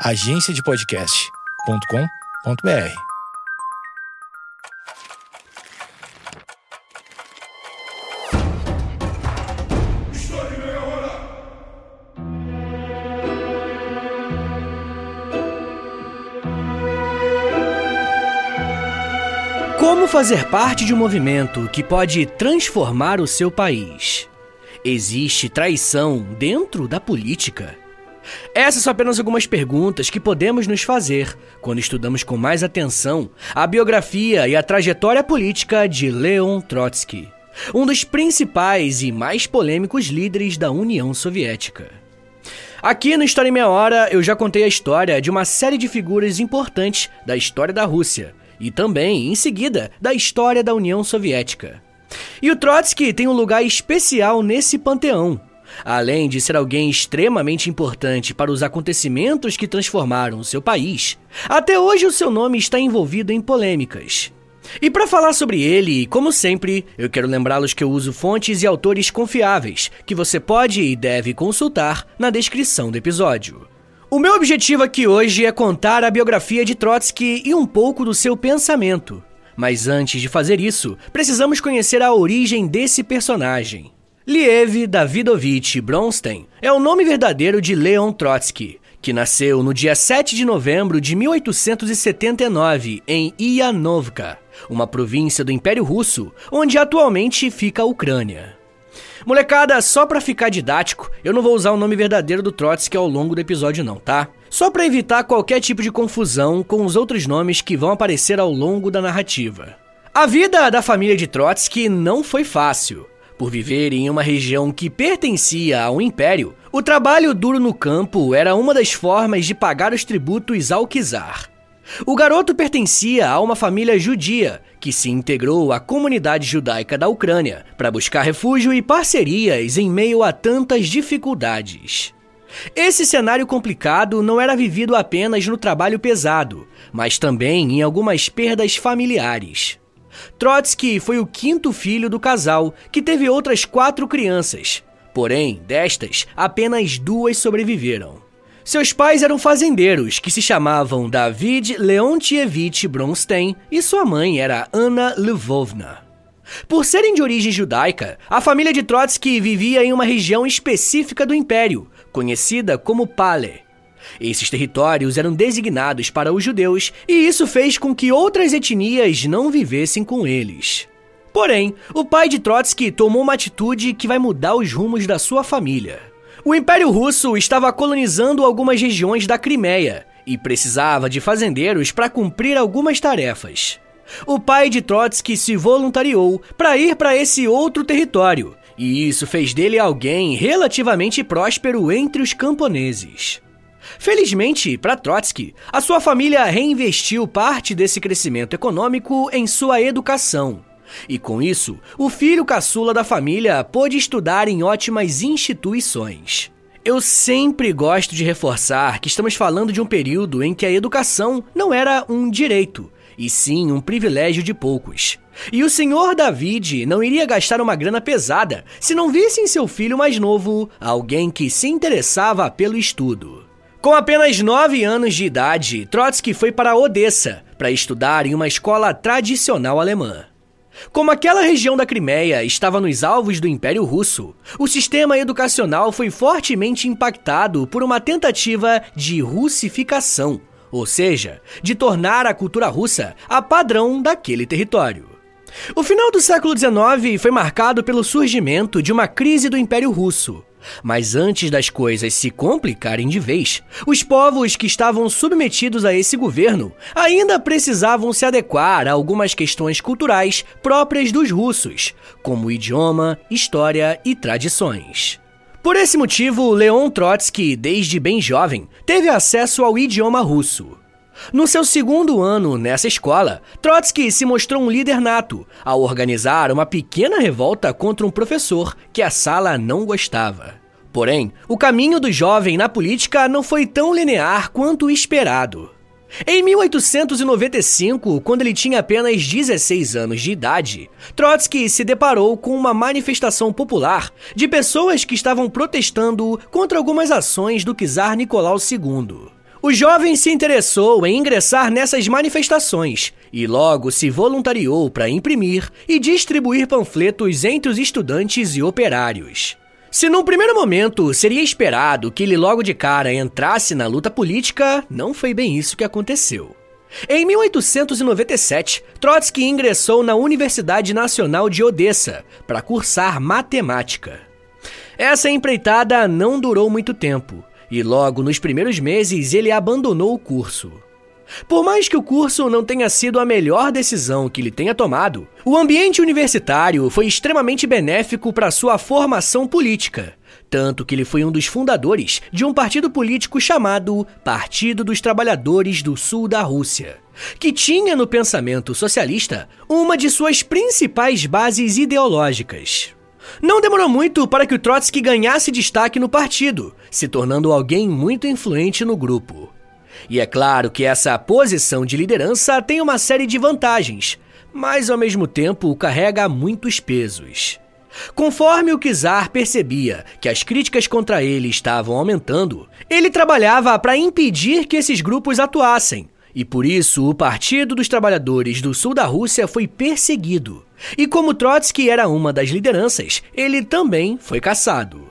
agenciadepodcast.com.br Como fazer parte de um movimento que pode transformar o seu país? Existe traição dentro da política? Essas são apenas algumas perguntas que podemos nos fazer quando estudamos com mais atenção a biografia e a trajetória política de Leon Trotsky, um dos principais e mais polêmicos líderes da União Soviética. Aqui no História em Meia Hora eu já contei a história de uma série de figuras importantes da história da Rússia e também, em seguida, da história da União Soviética. E o Trotsky tem um lugar especial nesse panteão. Além de ser alguém extremamente importante para os acontecimentos que transformaram o seu país, até hoje o seu nome está envolvido em polêmicas. E para falar sobre ele, como sempre, eu quero lembrá-los que eu uso fontes e autores confiáveis, que você pode e deve consultar na descrição do episódio. O meu objetivo aqui hoje é contar a biografia de Trotsky e um pouco do seu pensamento. Mas antes de fazer isso, precisamos conhecer a origem desse personagem. Liev Davidovich Bronstein é o nome verdadeiro de Leon Trotsky, que nasceu no dia 7 de novembro de 1879 em Ianovka, uma província do Império Russo, onde atualmente fica a Ucrânia. Molecada, só pra ficar didático, eu não vou usar o nome verdadeiro do Trotsky ao longo do episódio não, tá? Só para evitar qualquer tipo de confusão com os outros nomes que vão aparecer ao longo da narrativa. A vida da família de Trotsky não foi fácil. Por viver em uma região que pertencia ao império, o trabalho duro no campo era uma das formas de pagar os tributos ao czar. O garoto pertencia a uma família judia que se integrou à comunidade judaica da Ucrânia para buscar refúgio e parcerias em meio a tantas dificuldades. Esse cenário complicado não era vivido apenas no trabalho pesado, mas também em algumas perdas familiares. Trotsky foi o quinto filho do casal, que teve outras quatro crianças. Porém, destas, apenas duas sobreviveram. Seus pais eram fazendeiros que se chamavam David Leontievich Bronstein e sua mãe era Anna Lvovna. Por serem de origem judaica, a família de Trotsky vivia em uma região específica do império, conhecida como Pale. Esses territórios eram designados para os judeus e isso fez com que outras etnias não vivessem com eles. Porém, o pai de Trotsky tomou uma atitude que vai mudar os rumos da sua família. O Império Russo estava colonizando algumas regiões da Crimeia e precisava de fazendeiros para cumprir algumas tarefas. O pai de Trotsky se voluntariou para ir para esse outro território, e isso fez dele alguém relativamente próspero entre os camponeses. Felizmente para Trotsky, a sua família reinvestiu parte desse crescimento econômico em sua educação e com isso, o filho caçula da família pôde estudar em ótimas instituições. Eu sempre gosto de reforçar que estamos falando de um período em que a educação não era um direito, e sim um privilégio de poucos. E o senhor David não iria gastar uma grana pesada se não visse em seu filho mais novo alguém que se interessava pelo estudo. Com apenas 9 anos de idade, Trotsky foi para Odessa para estudar em uma escola tradicional alemã. Como aquela região da Crimeia estava nos alvos do Império Russo, o sistema educacional foi fortemente impactado por uma tentativa de russificação, ou seja, de tornar a cultura russa a padrão daquele território. O final do século XIX foi marcado pelo surgimento de uma crise do Império Russo, mas antes das coisas se complicarem de vez, os povos que estavam submetidos a esse governo ainda precisavam se adequar a algumas questões culturais próprias dos russos, como idioma, história e tradições. Por esse motivo, Leon Trotsky, desde bem jovem, teve acesso ao idioma russo. No seu segundo ano nessa escola, Trotsky se mostrou um líder nato ao organizar uma pequena revolta contra um professor que a sala não gostava. Porém, o caminho do jovem na política não foi tão linear quanto esperado. Em 1895, quando ele tinha apenas 16 anos de idade, Trotsky se deparou com uma manifestação popular de pessoas que estavam protestando contra algumas ações do czar Nicolau II. O jovem se interessou em ingressar nessas manifestações e logo se voluntariou para imprimir e distribuir panfletos entre os estudantes e operários. Se num primeiro momento seria esperado que ele logo de cara entrasse na luta política, não foi bem isso que aconteceu. Em 1897, Trotsky ingressou na Universidade Nacional de Odessa para cursar matemática. Essa empreitada não durou muito tempo, e logo nos primeiros meses ele abandonou o curso. Por mais que o curso não tenha sido a melhor decisão que ele tenha tomado, o ambiente universitário foi extremamente benéfico para sua formação política, tanto que ele foi um dos fundadores de um partido político chamado Partido dos Trabalhadores do Sul da Rússia, que tinha no pensamento socialista uma de suas principais bases ideológicas. Não demorou muito para que o Trotsky ganhasse destaque no partido, se tornando alguém muito influente no grupo. E é claro que essa posição de liderança tem uma série de vantagens, mas ao mesmo tempo carrega muitos pesos. Conforme o Kizar percebia que as críticas contra ele estavam aumentando, ele trabalhava para impedir que esses grupos atuassem, e por isso o Partido dos Trabalhadores do Sul da Rússia foi perseguido. E como Trotsky era uma das lideranças, ele também foi caçado.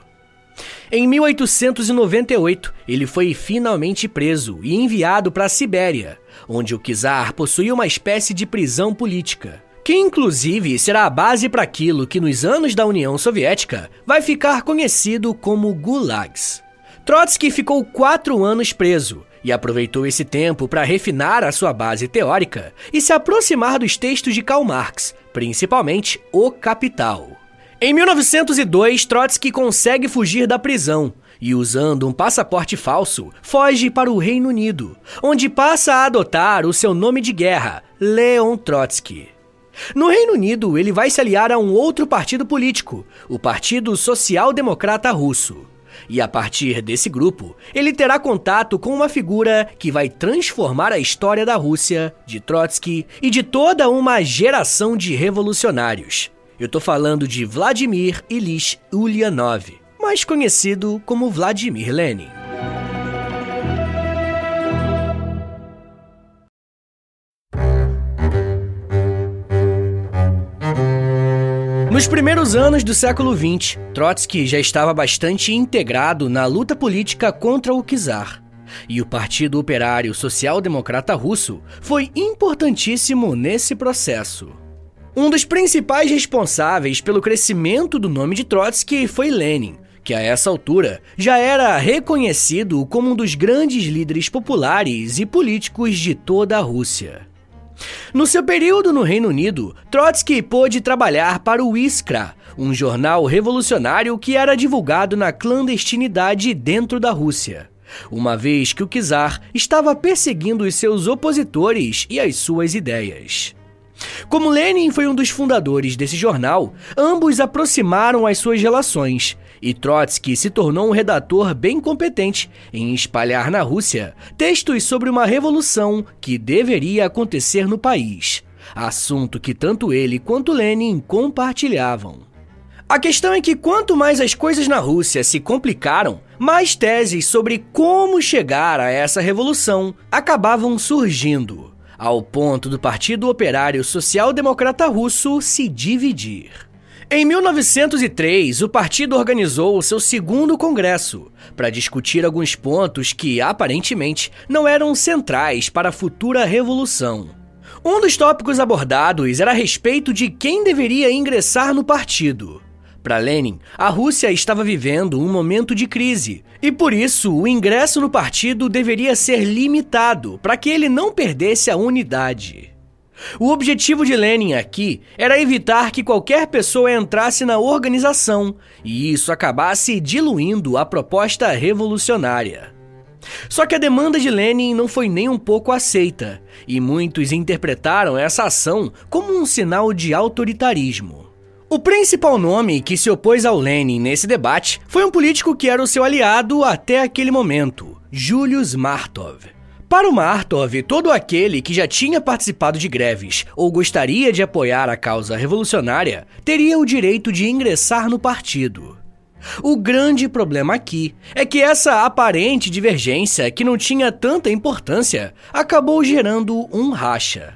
Em 1898, ele foi finalmente preso e enviado para a Sibéria, onde o czar possuía uma espécie de prisão política, que inclusive será a base para aquilo que nos anos da União Soviética vai ficar conhecido como gulags. Trotsky ficou quatro anos preso e aproveitou esse tempo para refinar a sua base teórica e se aproximar dos textos de Karl Marx, principalmente O Capital. Em 1902, Trotsky consegue fugir da prisão e, usando um passaporte falso, foge para o Reino Unido, onde passa a adotar o seu nome de guerra, Leon Trotsky. No Reino Unido, ele vai se aliar a um outro partido político, o Partido Social Democrata Russo. E a partir desse grupo, ele terá contato com uma figura que vai transformar a história da Rússia, de Trotsky e de toda uma geração de revolucionários. Eu tô falando de Vladimir Ilyich Ulyanov, mais conhecido como Vladimir Lenin. Nos primeiros anos do século XX, Trotsky já estava bastante integrado na luta política contra o czar. E o Partido Operário Social Democrata Russo foi importantíssimo nesse processo. Um dos principais responsáveis pelo crescimento do nome de Trotsky foi Lenin, que a essa altura já era reconhecido como um dos grandes líderes populares e políticos de toda a Rússia. No seu período no Reino Unido, Trotsky pôde trabalhar para o Iskra, um jornal revolucionário que era divulgado na clandestinidade dentro da Rússia, uma vez que o czar estava perseguindo os seus opositores e as suas ideias. Como Lenin foi um dos fundadores desse jornal, ambos aproximaram as suas relações, e Trotsky se tornou um redator bem competente em espalhar na Rússia textos sobre uma revolução que deveria acontecer no país, assunto que tanto ele quanto Lenin compartilhavam. A questão é que quanto mais as coisas na Rússia se complicaram, mais teses sobre como chegar a essa revolução acabavam surgindo ao ponto do Partido Operário Social Democrata Russo se dividir. Em 1903, o partido organizou o seu segundo congresso para discutir alguns pontos que, aparentemente, não eram centrais para a futura revolução. Um dos tópicos abordados era a respeito de quem deveria ingressar no partido. Para Lenin, a Rússia estava vivendo um momento de crise e por isso o ingresso no partido deveria ser limitado para que ele não perdesse a unidade. O objetivo de Lenin aqui era evitar que qualquer pessoa entrasse na organização e isso acabasse diluindo a proposta revolucionária. Só que a demanda de Lenin não foi nem um pouco aceita, e muitos interpretaram essa ação como um sinal de autoritarismo. O principal nome que se opôs ao Lenin nesse debate foi um político que era o seu aliado até aquele momento, Julius Martov. Para o Martov, todo aquele que já tinha participado de greves ou gostaria de apoiar a causa revolucionária teria o direito de ingressar no partido. O grande problema aqui é que essa aparente divergência, que não tinha tanta importância, acabou gerando um racha.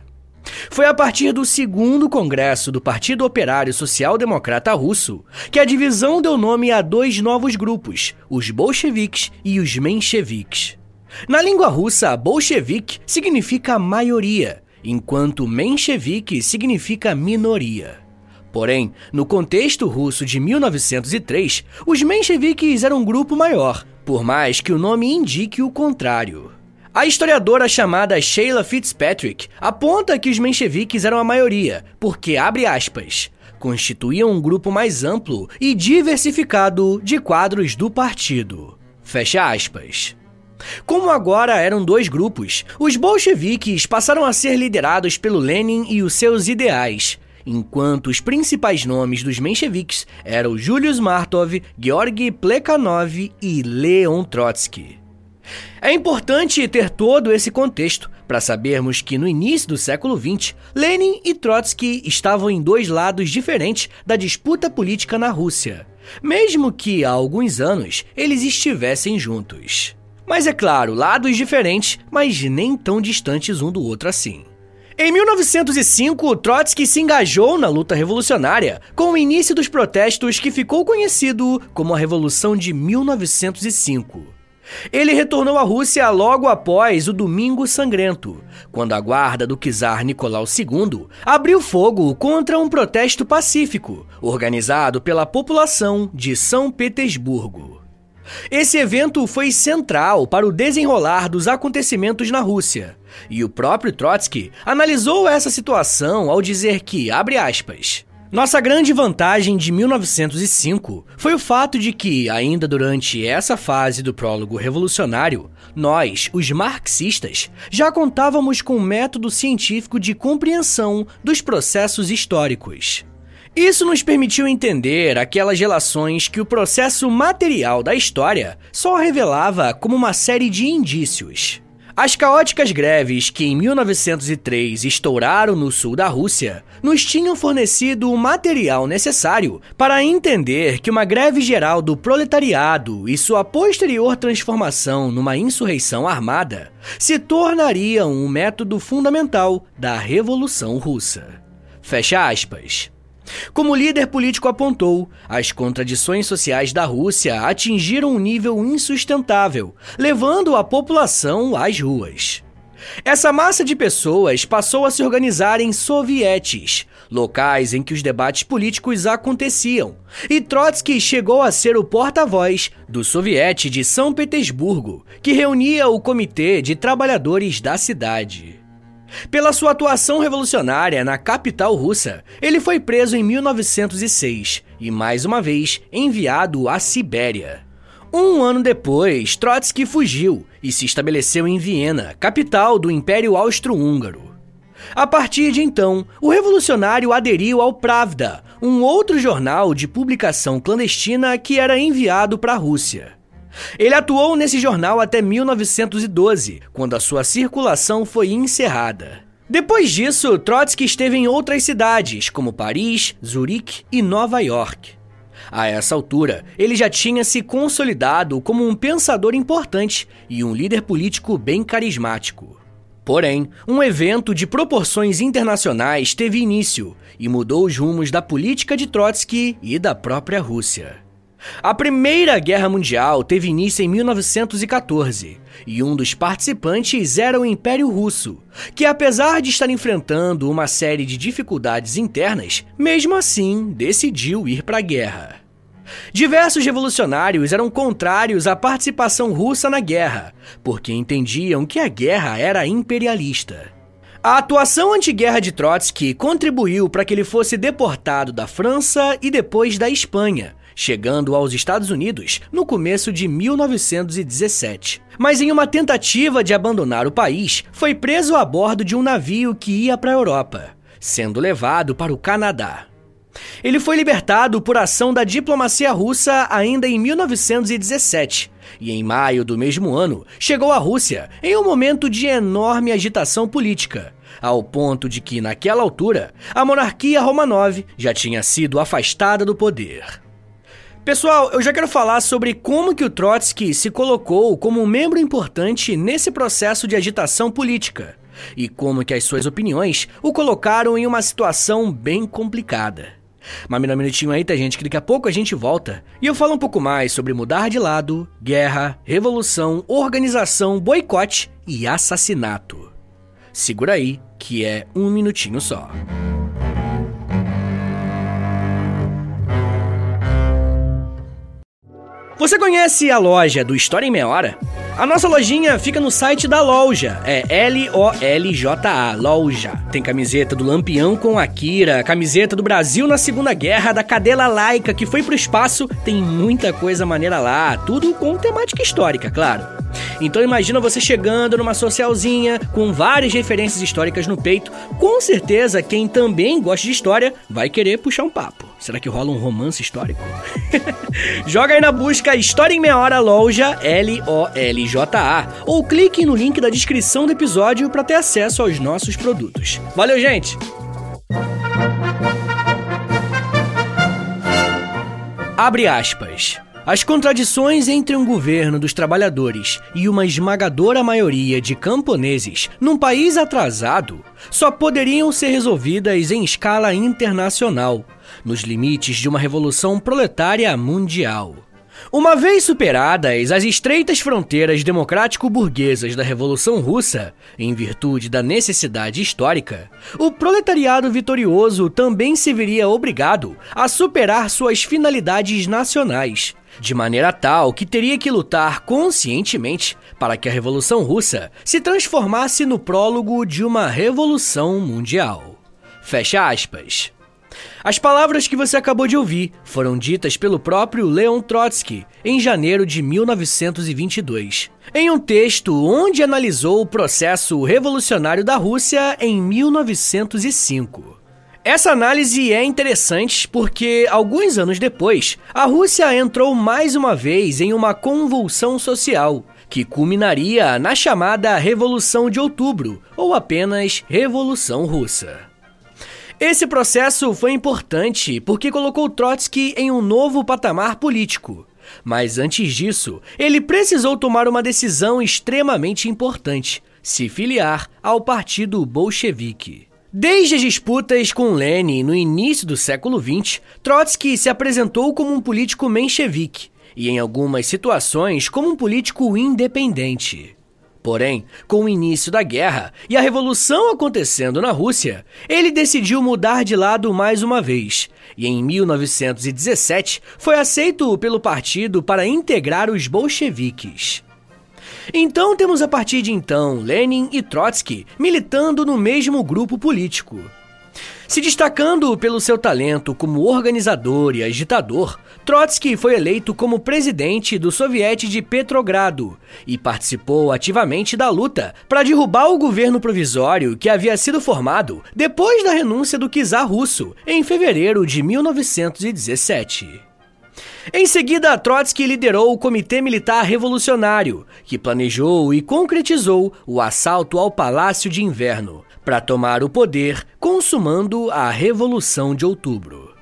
Foi a partir do segundo congresso do Partido Operário Social Democrata Russo que a divisão deu nome a dois novos grupos, os bolcheviques e os mencheviques. Na língua russa, bolchevique significa maioria, enquanto menchevique significa minoria. Porém, no contexto russo de 1903, os mencheviques eram um grupo maior, por mais que o nome indique o contrário. A historiadora chamada Sheila Fitzpatrick aponta que os mencheviques eram a maioria, porque, abre aspas, constituíam um grupo mais amplo e diversificado de quadros do partido. Fecha aspas. Como agora eram dois grupos, os bolcheviques passaram a ser liderados pelo Lenin e os seus ideais, enquanto os principais nomes dos mencheviques eram Julius Martov, Georgy Plekhanov e Leon Trotsky. É importante ter todo esse contexto para sabermos que no início do século XX, Lenin e Trotsky estavam em dois lados diferentes da disputa política na Rússia, mesmo que há alguns anos eles estivessem juntos. Mas é claro, lados diferentes, mas nem tão distantes um do outro assim. Em 1905, Trotsky se engajou na luta revolucionária com o início dos protestos que ficou conhecido como a Revolução de 1905. Ele retornou à Rússia logo após o Domingo Sangrento, quando a guarda do czar Nicolau II abriu fogo contra um protesto pacífico organizado pela população de São Petersburgo. Esse evento foi central para o desenrolar dos acontecimentos na Rússia, e o próprio Trotsky analisou essa situação ao dizer que, abre aspas, nossa grande vantagem de 1905 foi o fato de que, ainda durante essa fase do prólogo revolucionário, nós, os marxistas, já contávamos com um método científico de compreensão dos processos históricos. Isso nos permitiu entender aquelas relações que o processo material da história só revelava como uma série de indícios. As caóticas greves que em 1903 estouraram no sul da Rússia nos tinham fornecido o material necessário para entender que uma greve geral do proletariado e sua posterior transformação numa insurreição armada se tornariam um método fundamental da Revolução Russa. Fecha aspas. Como o líder político apontou, as contradições sociais da Rússia atingiram um nível insustentável, levando a população às ruas. Essa massa de pessoas passou a se organizar em sovietes, locais em que os debates políticos aconteciam, e Trotsky chegou a ser o porta-voz do Soviete de São Petersburgo, que reunia o Comitê de Trabalhadores da cidade. Pela sua atuação revolucionária na capital russa, ele foi preso em 1906 e, mais uma vez, enviado à Sibéria. Um ano depois, Trotsky fugiu e se estabeleceu em Viena, capital do Império Austro-Húngaro. A partir de então, o revolucionário aderiu ao Pravda, um outro jornal de publicação clandestina que era enviado para a Rússia. Ele atuou nesse jornal até 1912, quando a sua circulação foi encerrada. Depois disso, Trotsky esteve em outras cidades, como Paris, Zurique e Nova York. A essa altura, ele já tinha se consolidado como um pensador importante e um líder político bem carismático. Porém, um evento de proporções internacionais teve início e mudou os rumos da política de Trotsky e da própria Rússia. A Primeira Guerra Mundial teve início em 1914 e um dos participantes era o Império Russo, que, apesar de estar enfrentando uma série de dificuldades internas, mesmo assim decidiu ir para a guerra. Diversos revolucionários eram contrários à participação russa na guerra, porque entendiam que a guerra era imperialista. A atuação antiguerra de Trotsky contribuiu para que ele fosse deportado da França e depois da Espanha, chegando aos Estados Unidos no começo de 1917. Mas em uma tentativa de abandonar o país, foi preso a bordo de um navio que ia para a Europa, sendo levado para o Canadá. Ele foi libertado por ação da diplomacia russa ainda em 1917 e, em maio do mesmo ano, chegou à Rússia em um momento de enorme agitação política, ao ponto de que, naquela altura, a monarquia Romanov já tinha sido afastada do poder. Pessoal, eu já quero falar sobre como que o Trotsky se colocou como um membro importante nesse processo de agitação política e como que as suas opiniões o colocaram em uma situação bem complicada. Mas me dá um minutinho aí, tá gente, que daqui a pouco a gente volta e eu falo um pouco mais sobre mudar de lado, guerra, revolução, organização, boicote e assassinato. Segura aí, que é um minutinho só. Você conhece a loja do História em Meia Hora? A nossa lojinha fica no site da loja, é L-O-L-J-A, loja. Tem camiseta do Lampião com Akira, camiseta do Brasil na Segunda Guerra, da cadela laica que foi pro espaço, tem muita coisa maneira lá, tudo com temática histórica, claro. Então imagina você chegando numa socialzinha com várias referências históricas no peito, com certeza quem também gosta de história vai querer puxar um papo. Será que rola um romance histórico? Joga aí na busca História em Meia Hora Loja, L-O-L-J-A, ou clique no link da descrição do episódio para ter acesso aos nossos produtos. Valeu, gente! Abre aspas. As contradições entre um governo dos trabalhadores e uma esmagadora maioria de camponeses num país atrasado só poderiam ser resolvidas em escala internacional, nos limites de uma revolução proletária mundial. Uma vez superadas as estreitas fronteiras democrático-burguesas da Revolução Russa, em virtude da necessidade histórica, o proletariado vitorioso também se veria obrigado a superar suas finalidades nacionais, de maneira tal que teria que lutar conscientemente para que a Revolução Russa se transformasse no prólogo de uma revolução mundial. Fecha aspas. As palavras que você acabou de ouvir foram ditas pelo próprio Leon Trotsky em janeiro de 1922, em um texto onde analisou o processo revolucionário da Rússia em 1905. Essa análise é interessante porque, alguns anos depois, a Rússia entrou mais uma vez em uma convulsão social, que culminaria na chamada Revolução de Outubro, ou apenas Revolução Russa. Esse processo foi importante porque colocou Trotsky em um novo patamar político. Mas antes disso, ele precisou tomar uma decisão extremamente importante: se filiar ao Partido Bolchevique. Desde as disputas com Lenin no início do século XX, Trotsky se apresentou como um político menchevique e, em algumas situações, como um político independente. Porém, com o início da guerra e a revolução acontecendo na Rússia, ele decidiu mudar de lado mais uma vez. E em 1917 foi aceito pelo partido para integrar os bolcheviques. Então temos a partir de então Lenin e Trotsky militando no mesmo grupo político. Se destacando pelo seu talento como organizador e agitador, Trotsky foi eleito como presidente do Soviete de Petrogrado e participou ativamente da luta para derrubar o governo provisório que havia sido formado depois da renúncia do czar russo em fevereiro de 1917. Em seguida, Trotsky liderou o Comitê Militar Revolucionário, que planejou e concretizou o assalto ao Palácio de Inverno, para tomar o poder, consumando a Revolução de Outubro.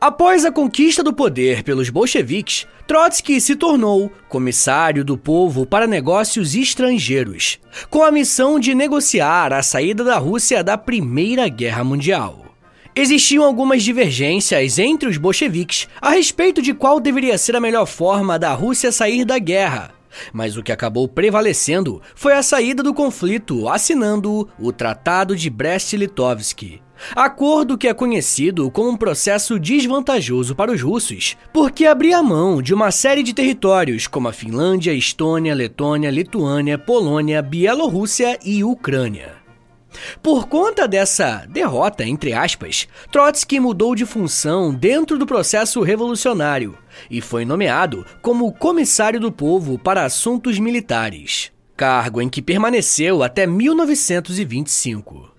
Após a conquista do poder pelos bolcheviques, Trotsky se tornou comissário do povo para negócios estrangeiros, com a missão de negociar a saída da Rússia da Primeira Guerra Mundial. Existiam algumas divergências entre os bolcheviques a respeito de qual deveria ser a melhor forma da Rússia sair da guerra, mas o que acabou prevalecendo foi a saída do conflito, assinando o Tratado de Brest-Litovsk. Acordo que é conhecido como um processo desvantajoso para os russos, porque abria mão de uma série de territórios como a Finlândia, Estônia, Letônia, Lituânia, Polônia, Bielorrússia e Ucrânia. Por conta dessa derrota, entre aspas, Trotsky mudou de função dentro do processo revolucionário e foi nomeado como comissário do povo para assuntos militares, cargo em que permaneceu até 1925.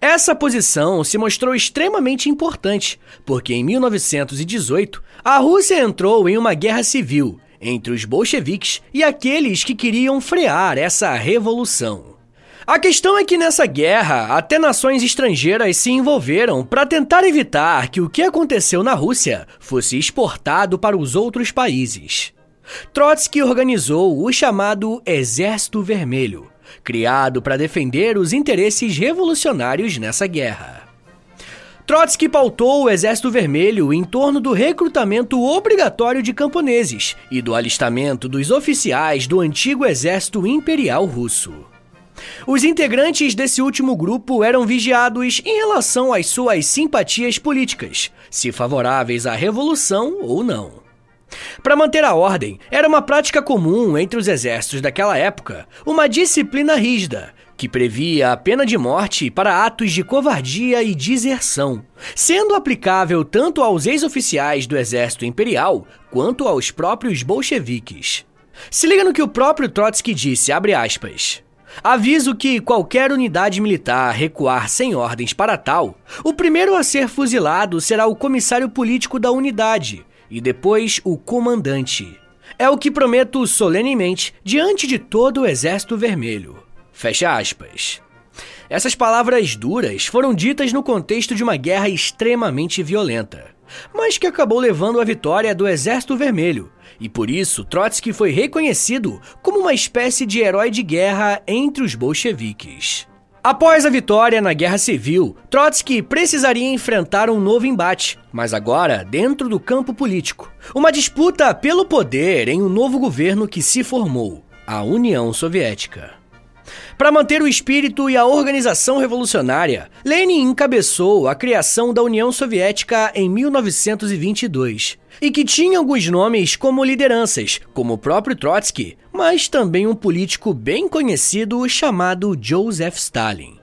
Essa posição se mostrou extremamente importante, porque em 1918 a Rússia entrou em uma guerra civil entre os bolcheviques e aqueles que queriam frear essa revolução. A questão é que nessa guerra, até nações estrangeiras se envolveram para tentar evitar que o que aconteceu na Rússia fosse exportado para os outros países. Trotsky organizou o chamado Exército Vermelho, criado para defender os interesses revolucionários nessa guerra. Trotsky pautou o Exército Vermelho em torno do recrutamento obrigatório de camponeses e do alistamento dos oficiais do antigo Exército Imperial Russo. Os integrantes desse último grupo eram vigiados em relação às suas simpatias políticas, se favoráveis à revolução ou não. Para manter a ordem, era uma prática comum entre os exércitos daquela época uma disciplina rígida, que previa a pena de morte para atos de covardia e deserção, sendo aplicável tanto aos ex-oficiais do exército imperial quanto aos próprios bolcheviques. Se liga no que o próprio Trotsky disse, abre aspas. Aviso que qualquer unidade militar recuar sem ordens para tal, o primeiro a ser fuzilado será o comissário político da unidade e depois o comandante. É o que prometo solenemente diante de todo o Exército Vermelho. Fecha aspas. Essas palavras duras foram ditas no contexto de uma guerra extremamente violenta, mas que acabou levando à vitória do Exército Vermelho, e por isso Trotsky foi reconhecido como uma espécie de herói de guerra entre os bolcheviques. Após a vitória na Guerra Civil, Trotsky precisaria enfrentar um novo embate, mas agora dentro do campo político. Uma disputa pelo poder em um novo governo que se formou, a União Soviética. Para manter o espírito e a organização revolucionária, Lenin encabeçou a criação da União Soviética em 1922 e que tinha alguns nomes como lideranças, como o próprio Trotsky, mas também um político bem conhecido chamado Joseph Stalin.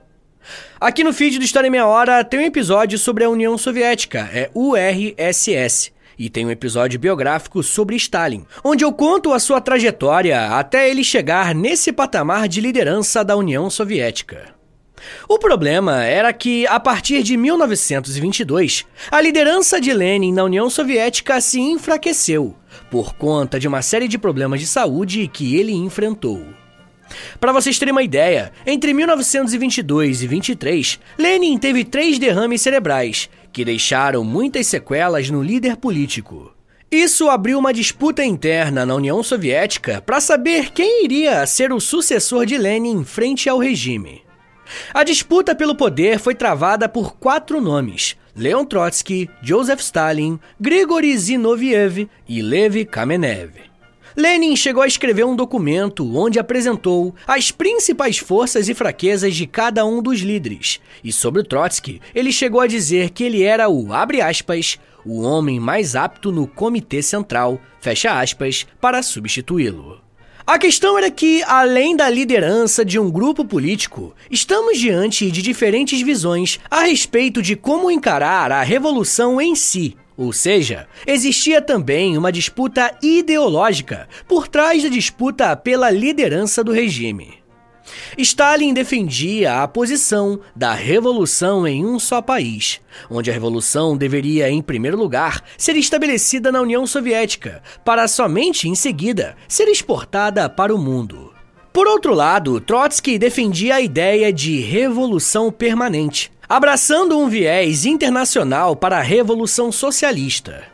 Aqui no feed do História em Meia Hora tem um episódio sobre a União Soviética, é URSS, e tem um episódio biográfico sobre Stalin, onde eu conto a sua trajetória até ele chegar nesse patamar de liderança da União Soviética. O problema era que, a partir de 1922, a liderança de Lenin na União Soviética se enfraqueceu por conta de uma série de problemas de saúde que ele enfrentou. Para vocês terem uma ideia, entre 1922 e 23, Lenin teve três derrames cerebrais que deixaram muitas sequelas no líder político. Isso abriu uma disputa interna na União Soviética para saber quem iria ser o sucessor de Lenin frente ao regime. A disputa pelo poder foi travada por quatro nomes: Leon Trotsky, Joseph Stalin, Grigory Zinoviev e Lev Kamenev. Lenin chegou a escrever um documento onde apresentou as principais forças e fraquezas de cada um dos líderes. E sobre Trotsky, ele chegou a dizer que ele era o, abre aspas, o homem mais apto no comitê central, fecha aspas, para substituí-lo. A questão era que, além da liderança de um grupo político, estamos diante de diferentes visões a respeito de como encarar a revolução em si. Ou seja, existia também uma disputa ideológica por trás da disputa pela liderança do regime. Stalin defendia a posição da revolução em um só país, onde a revolução deveria, em primeiro lugar, ser estabelecida na União Soviética, para somente em seguida ser exportada para o mundo. Por outro lado, Trotsky defendia a ideia de revolução permanente, abraçando um viés internacional para a revolução socialista.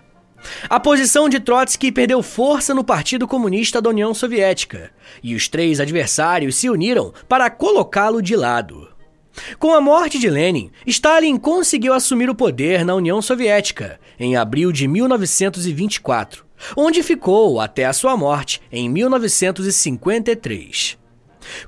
A posição de Trotsky perdeu força no Partido Comunista da União Soviética, e os três adversários se uniram para colocá-lo de lado. Com a morte de Lenin, Stalin conseguiu assumir o poder na União Soviética em abril de 1924, onde ficou até a sua morte em 1953.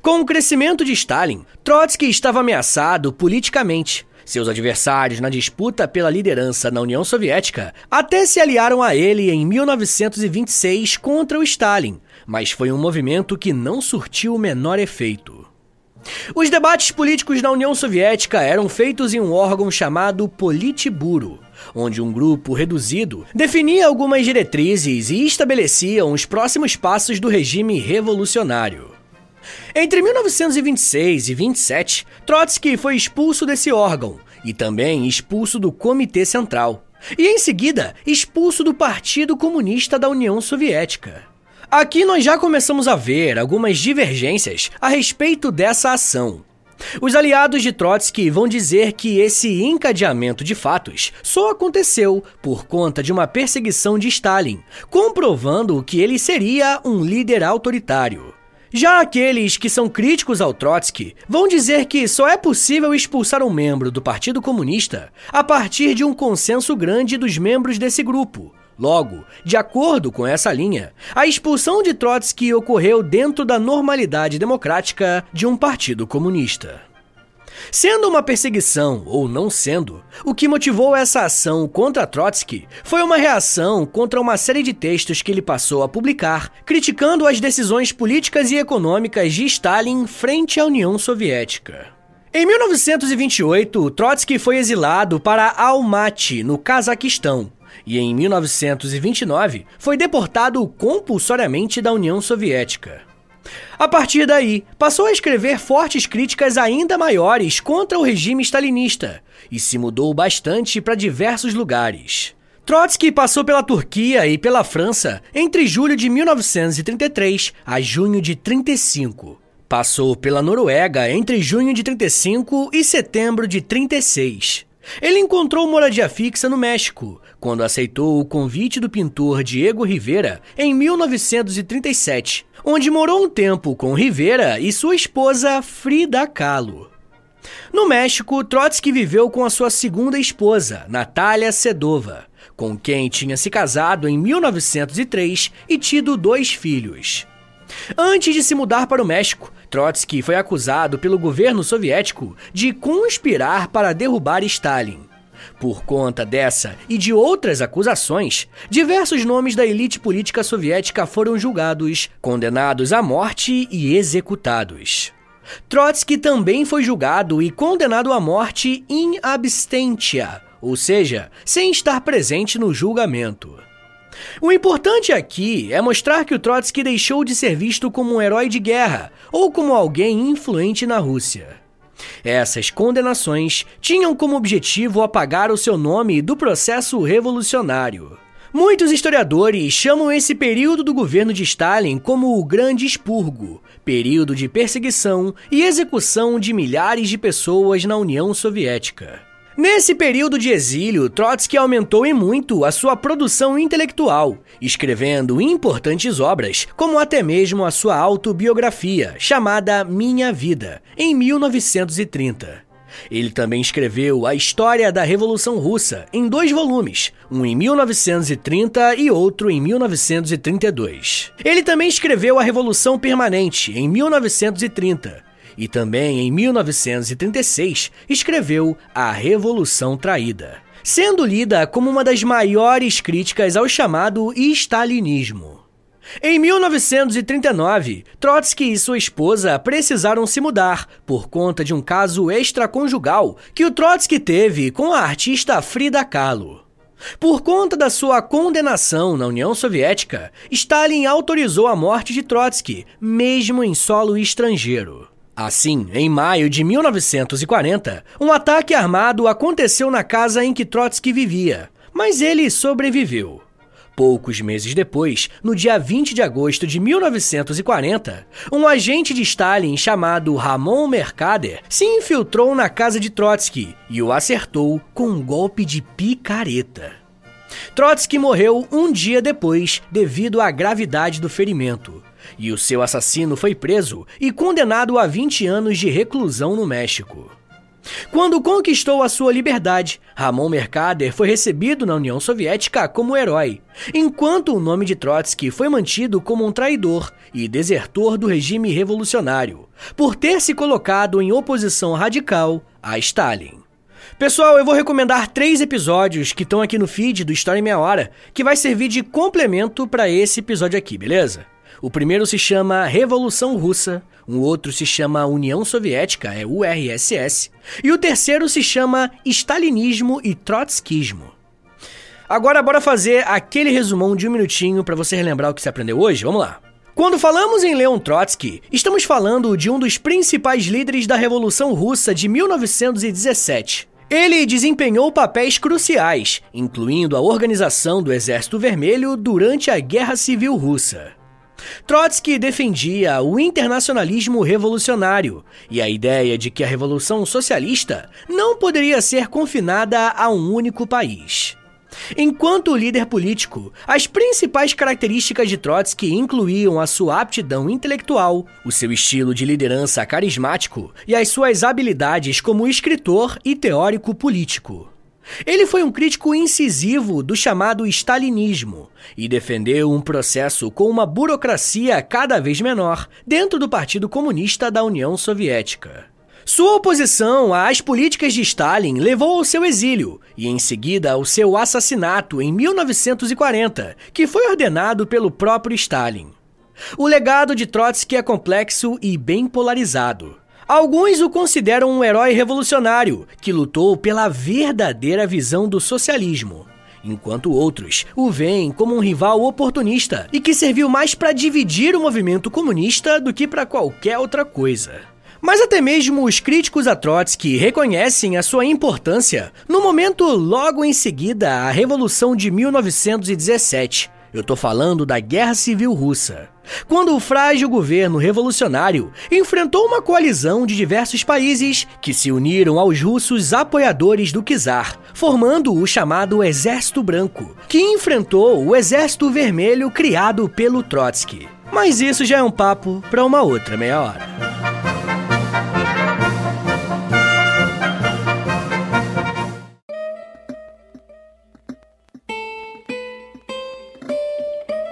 Com o crescimento de Stalin, Trotsky estava ameaçado politicamente seus adversários na disputa pela liderança na União Soviética até se aliaram a ele em 1926 contra o Stalin, mas foi um movimento que não surtiu o menor efeito. Os debates políticos na União Soviética eram feitos em um órgão chamado Politburo, onde um grupo reduzido definia algumas diretrizes e estabelecia os próximos passos do regime revolucionário. Entre 1926 e 27, Trotsky foi expulso desse órgão e também expulso do Comitê Central, e em seguida expulso do Partido Comunista da União Soviética. Aqui nós já começamos a ver algumas divergências a respeito dessa ação. Os aliados de Trotsky vão dizer que esse encadeamento de fatos só aconteceu por conta de uma perseguição de Stalin, comprovando que ele seria um líder autoritário. Já aqueles que são críticos ao Trotsky vão dizer que só é possível expulsar um membro do Partido Comunista a partir de um consenso grande dos membros desse grupo. Logo, de acordo com essa linha, a expulsão de Trotsky ocorreu dentro da normalidade democrática de um partido comunista. Sendo uma perseguição ou não sendo, o que motivou essa ação contra Trotsky foi uma reação contra uma série de textos que ele passou a publicar, criticando as decisões políticas e econômicas de Stalin frente à União Soviética. Em 1928, Trotsky foi exilado para Almaty, no Cazaquistão, e em 1929 foi deportado compulsoriamente da União Soviética. A partir daí, passou a escrever fortes críticas ainda maiores contra o regime stalinista e se mudou bastante para diversos lugares. Trotsky passou pela Turquia e pela França entre julho de 1933 a junho de 35. Passou pela Noruega entre junho de 35 e setembro de 36. Ele encontrou moradia fixa no México, quando aceitou o convite do pintor Diego Rivera em 1937, onde morou um tempo com Rivera e sua esposa Frida Kahlo. No México, Trotsky viveu com a sua segunda esposa, Natália Sedova, com quem tinha se casado em 1903 e tido dois filhos. Antes de se mudar para o México, Trotsky foi acusado pelo governo soviético de conspirar para derrubar Stalin. Por conta dessa e de outras acusações, diversos nomes da elite política soviética foram julgados, condenados à morte e executados. Trotsky também foi julgado e condenado à morte in absentia, ou seja, sem estar presente no julgamento. O importante aqui é mostrar que o Trotsky deixou de ser visto como um herói de guerra ou como alguém influente na Rússia. Essas condenações tinham como objetivo apagar o seu nome do processo revolucionário. Muitos historiadores chamam esse período do governo de Stalin como o Grande Expurgo, período de perseguição e execução de milhares de pessoas na União Soviética. Nesse período de exílio, Trotsky aumentou em muito a sua produção intelectual, escrevendo importantes obras, como até mesmo a sua autobiografia, chamada Minha Vida, em 1930. Ele também escreveu a História da Revolução Russa em dois volumes, um em 1930 e outro em 1932. Ele também escreveu A Revolução Permanente em 1930 e também em 1936 escreveu A Revolução Traída, sendo lida como uma das maiores críticas ao chamado stalinismo. Em 1939, Trotsky e sua esposa precisaram se mudar por conta de um caso extraconjugal que o Trotsky teve com a artista Frida Kahlo. Por conta da sua condenação na União Soviética, Stalin autorizou a morte de Trotsky, mesmo em solo estrangeiro. Assim, em maio de 1940, um ataque armado aconteceu na casa em que Trotsky vivia, mas ele sobreviveu. Poucos meses depois, no dia 20 de agosto de 1940, um agente de Stalin chamado Ramon Mercader se infiltrou na casa de Trotsky e o acertou com um golpe de picareta. Trotsky morreu um dia depois devido à gravidade do ferimento e o seu assassino foi preso e condenado a 20 anos de reclusão no México. Quando conquistou a sua liberdade, Ramon Mercader foi recebido na União Soviética como herói, enquanto o nome de Trotsky foi mantido como um traidor e desertor do regime revolucionário, por ter se colocado em oposição radical a Stalin. Pessoal, eu vou recomendar três episódios que estão aqui no feed do História em Meia Hora, que vai servir de complemento para esse episódio aqui, beleza? O primeiro se chama Revolução Russa, um outro se chama União Soviética, é URSS, e o terceiro se chama Stalinismo e Trotskismo. Agora bora fazer aquele resumão de um minutinho para você relembrar o que você aprendeu hoje? Vamos lá. Quando falamos em Leon Trotsky, estamos falando de um dos principais líderes da Revolução Russa de 1917. Ele desempenhou papéis cruciais, incluindo a organização do Exército Vermelho durante a Guerra Civil Russa. Trotsky defendia o internacionalismo revolucionário e a ideia de que a Revolução Socialista não poderia ser confinada a um único país. Enquanto líder político, as principais características de Trotsky incluíam a sua aptidão intelectual, o seu estilo de liderança carismático e as suas habilidades como escritor e teórico político. Ele foi um crítico incisivo do chamado stalinismo e defendeu um processo com uma burocracia cada vez menor dentro do Partido Comunista da União Soviética. Sua oposição às políticas de Stalin levou ao seu exílio e, em seguida, ao seu assassinato em 1940, que foi ordenado pelo próprio Stalin. O legado de Trotsky é complexo e bem polarizado. Alguns o consideram um herói revolucionário que lutou pela verdadeira visão do socialismo, enquanto outros o veem como um rival oportunista e que serviu mais para dividir o movimento comunista do que para qualquer outra coisa. Mas até mesmo os críticos a Trotsky reconhecem a sua importância no momento logo em seguida à Revolução de 1917. Eu tô falando da Guerra Civil Russa. Quando o frágil governo revolucionário enfrentou uma coalizão de diversos países que se uniram aos russos apoiadores do czar, formando o chamado Exército Branco, que enfrentou o Exército Vermelho criado pelo Trotsky. Mas isso já é um papo para uma outra meia hora.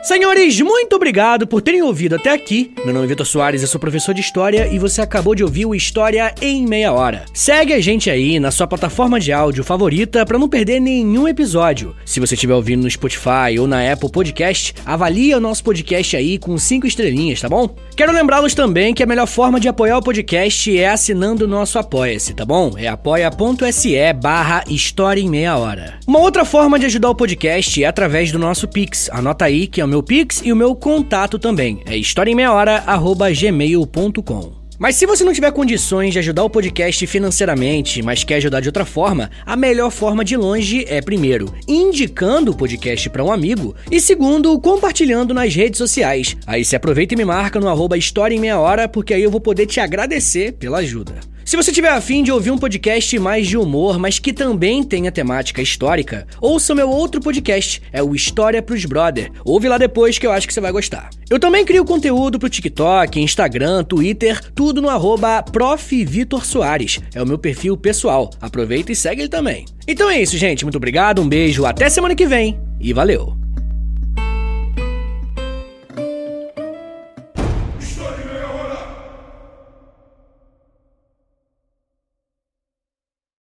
Senhores, muito obrigado por terem ouvido até aqui. Meu nome é Vitor Soares, eu sou professor de História e você acabou de ouvir o História em Meia Hora. Segue a gente aí na sua plataforma de áudio favorita para não perder nenhum episódio. Se você estiver ouvindo no Spotify ou na Apple Podcast, avalie o nosso podcast aí com cinco estrelinhas, tá bom? Quero lembrá-los também que a melhor forma de apoiar o podcast é assinando o nosso Apoia-se, tá bom? É apoia.se barra História em Meia Hora. Uma outra forma de ajudar o podcast é através do nosso Pix. Anota aí que é o meu Pix e o meu contato também. É historiaemmeiahora.gmail.com mas se você não tiver condições de ajudar o podcast financeiramente, mas quer ajudar de outra forma, a melhor forma de longe é primeiro, indicando o podcast para um amigo e segundo, compartilhando nas redes sociais. Aí se aproveita e me marca no arroba História em Meia Hora, porque aí eu vou poder te agradecer pela ajuda. Se você tiver afim de ouvir um podcast mais de humor, mas que também tenha temática histórica, ouça meu outro podcast, é o História pros Brother. Ouve lá depois que eu acho que você vai gostar. Eu também crio conteúdo pro TikTok, Instagram, Twitter, tudo no arroba. É o meu perfil pessoal. Aproveita e segue ele também. Então é isso, gente. Muito obrigado, um beijo, até semana que vem e valeu!